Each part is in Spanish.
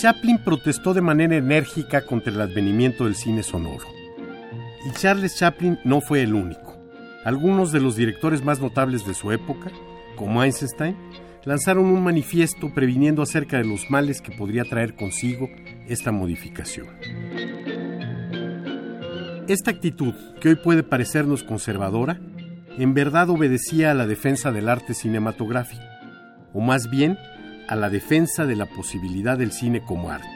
Chaplin protestó de manera enérgica contra el advenimiento del cine sonoro. Y Charles Chaplin no fue el único. Algunos de los directores más notables de su época, como Einstein, lanzaron un manifiesto previniendo acerca de los males que podría traer consigo esta modificación. Esta actitud, que hoy puede parecernos conservadora, en verdad obedecía a la defensa del arte cinematográfico, o más bien a la defensa de la posibilidad del cine como arte.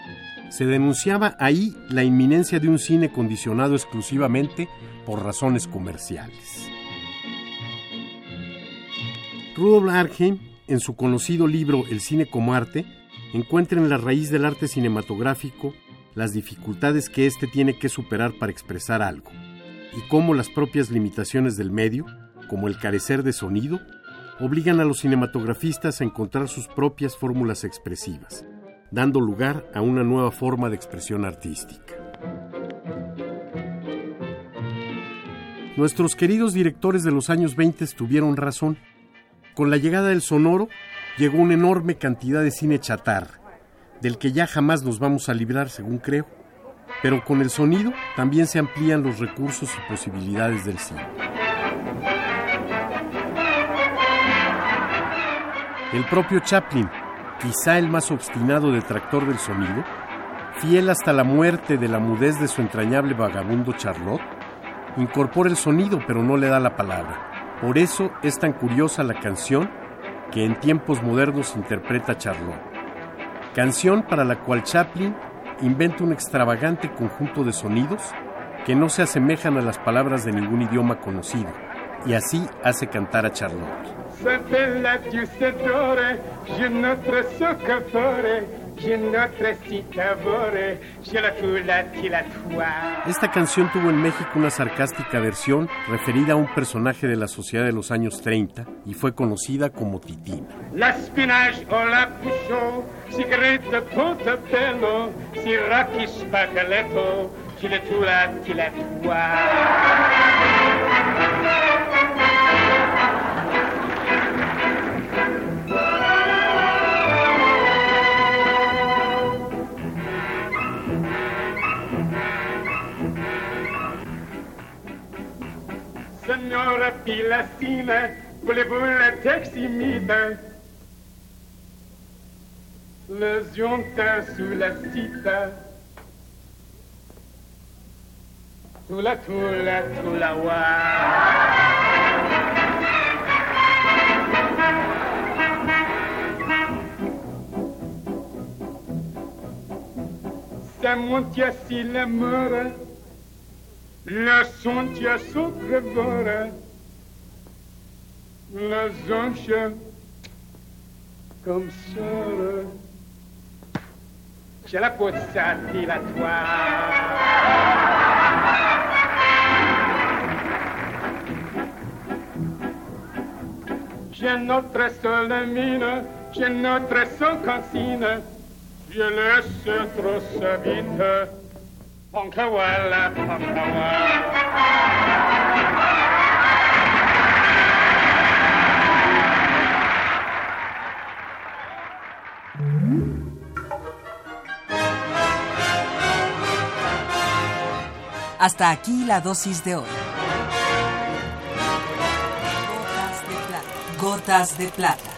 Se denunciaba ahí la inminencia de un cine condicionado exclusivamente por razones comerciales. Rudolf Arnheim, en su conocido libro El cine como arte, encuentra en la raíz del arte cinematográfico las dificultades que éste tiene que superar para expresar algo, y cómo las propias limitaciones del medio, como el carecer de sonido, obligan a los cinematografistas a encontrar sus propias fórmulas expresivas, dando lugar a una nueva forma de expresión artística. Nuestros queridos directores de los años 20 tuvieron razón. Con la llegada del sonoro llegó una enorme cantidad de cine chatarra, del que ya jamás nos vamos a librar, según creo. Pero con el sonido también se amplían los recursos y posibilidades del cine. El propio Chaplin, quizá el más obstinado detractor del sonido, fiel hasta la muerte de la mudez de su entrañable vagabundo Charlotte, incorpora el sonido pero no le da la palabra. Por eso es tan curiosa la canción que en tiempos modernos interpreta Charlotte. Canción para la cual Chaplin inventa un extravagante conjunto de sonidos que no se asemejan a las palabras de ningún idioma conocido, y así hace cantar a Charlotte. Esta canción tuvo en México una sarcástica versión referida a un personaje de la sociedad de los años 30 y fue conocida como Titina. signora Pilatina, voulez-vous la teximide Le zionta sous la cita, tula tula tula wa. Siamo monti a si la mora. La sentia sopra vora La zoncia Com sera C'è la pozza di la tua C'è notre sole mine C'è notre sole consina Je laisse trop sa vite. Vite. Ponkawala, Ponkawala. Hasta aquí la dosis de hoy. Gotas de plata. Gotas de plata.